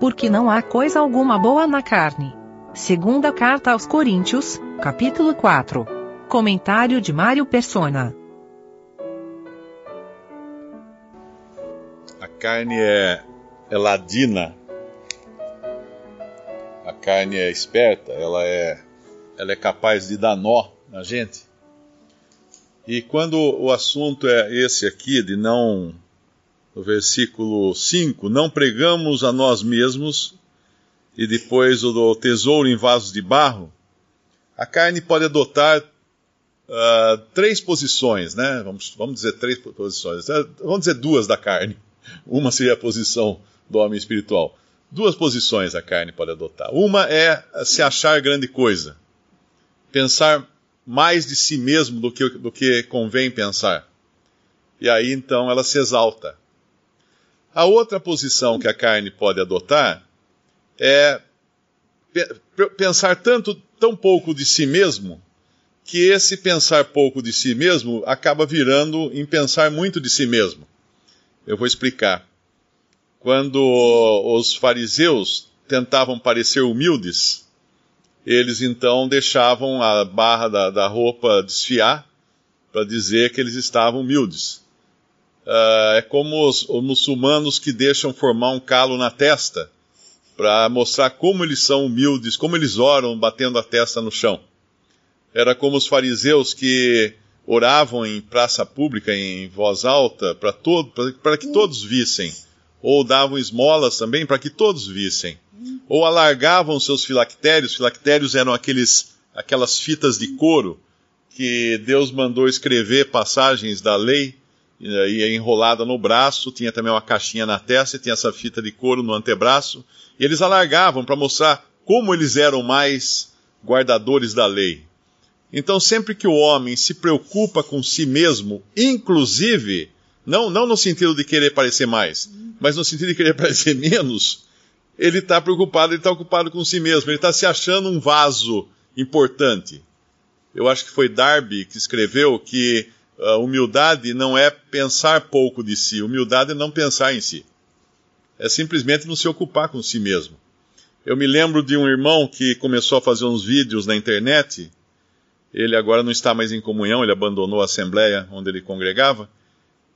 Porque não há coisa alguma boa na carne. Segunda carta aos Coríntios, capítulo 4. Comentário de Mário Persona. A carne é, é ladina. A carne é esperta, ela é, ela é capaz de dar nó na gente. E quando o assunto é esse aqui, de não, no versículo 5, não pregamos a nós mesmos, e depois o do tesouro em vasos de barro, a carne pode adotar uh, três posições, né? Vamos, vamos dizer três posições. Uh, vamos dizer duas da carne. Uma seria a posição do homem espiritual. Duas posições a carne pode adotar. Uma é se achar grande coisa. Pensar mais de si mesmo do que, do que convém pensar. E aí então ela se exalta. A outra posição que a carne pode adotar é pensar tanto, tão pouco de si mesmo, que esse pensar pouco de si mesmo acaba virando em pensar muito de si mesmo. Eu vou explicar. Quando os fariseus tentavam parecer humildes, eles então deixavam a barra da, da roupa desfiar para dizer que eles estavam humildes. Uh, é como os, os, muçulmanos que deixam formar um calo na testa para mostrar como eles são humildes, como eles oram batendo a testa no chão. Era como os fariseus que oravam em praça pública em voz alta para todo, que todos vissem, ou davam esmolas também para que todos vissem ou alargavam seus filactérios. Filactérios eram aqueles, aquelas fitas de couro que Deus mandou escrever passagens da lei e enrolada no braço, tinha também uma caixinha na testa e tinha essa fita de couro no antebraço. E eles alargavam para mostrar como eles eram mais guardadores da lei. Então, sempre que o homem se preocupa com si mesmo, inclusive, não, não no sentido de querer parecer mais, mas no sentido de querer parecer menos, ele está preocupado, ele está ocupado com si mesmo, ele está se achando um vaso importante. Eu acho que foi Darby que escreveu que a humildade não é pensar pouco de si, humildade é não pensar em si. É simplesmente não se ocupar com si mesmo. Eu me lembro de um irmão que começou a fazer uns vídeos na internet. Ele agora não está mais em comunhão, ele abandonou a assembleia onde ele congregava.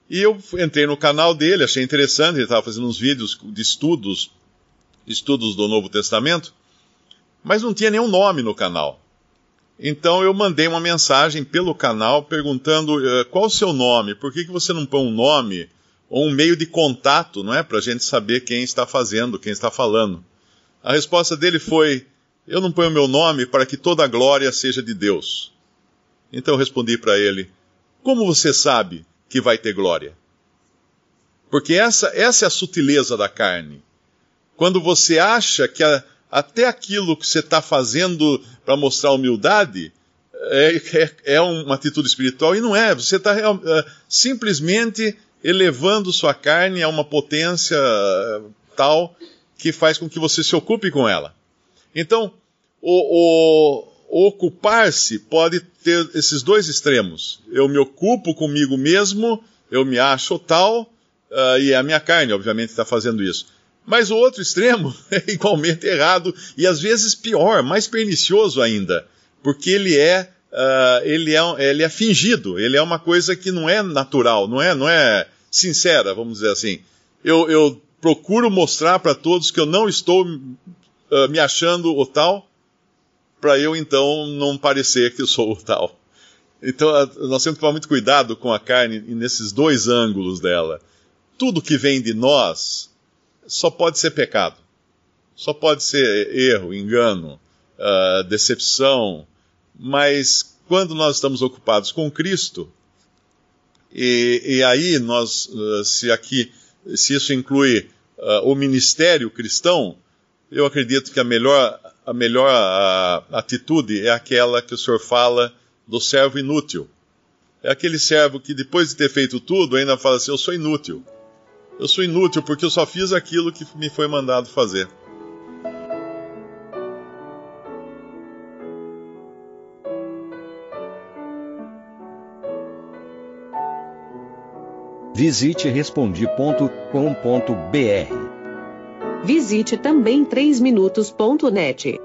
E eu entrei no canal dele, achei interessante, ele estava fazendo uns vídeos de estudos estudos do Novo Testamento, mas não tinha nenhum nome no canal. Então eu mandei uma mensagem pelo canal perguntando uh, qual o seu nome, por que, que você não põe um nome ou um meio de contato, não é? Para a gente saber quem está fazendo, quem está falando. A resposta dele foi: Eu não ponho meu nome para que toda a glória seja de Deus. Então eu respondi para ele: Como você sabe que vai ter glória? Porque essa, essa é a sutileza da carne. Quando você acha que a, até aquilo que você está fazendo para mostrar humildade é, é, é, uma atitude espiritual, e não é. Você está é, simplesmente elevando sua carne a uma potência é, tal que faz com que você se ocupe com ela. Então, o, o, ocupar-se pode ter esses dois extremos. Eu me ocupo comigo mesmo, eu me acho tal, uh, e a minha carne, obviamente, está fazendo isso. Mas o outro extremo é igualmente errado e às vezes pior, mais pernicioso ainda, porque ele é, uh, ele é, ele é fingido, ele é uma coisa que não é natural, não é, não é sincera, vamos dizer assim. Eu, eu procuro mostrar para todos que eu não estou uh, me achando o tal, para eu então não parecer que eu sou o tal. Então nós temos que tomar muito cuidado com a carne nesses dois ângulos dela. Tudo que vem de nós só pode ser pecado. Só pode ser erro, engano, uh, decepção. Mas quando nós estamos ocupados com Cristo, e, e aí nós, uh, se aqui, se isso inclui uh, o ministério cristão, eu acredito que a melhor, a melhor atitude é aquela que o Senhor fala do servo inútil. É aquele servo que depois de ter feito tudo ainda fala assim: Eu sou inútil. Eu sou inútil porque eu só fiz aquilo que me foi mandado fazer. Visite respondi.com.br. Visite também 3minutos.net.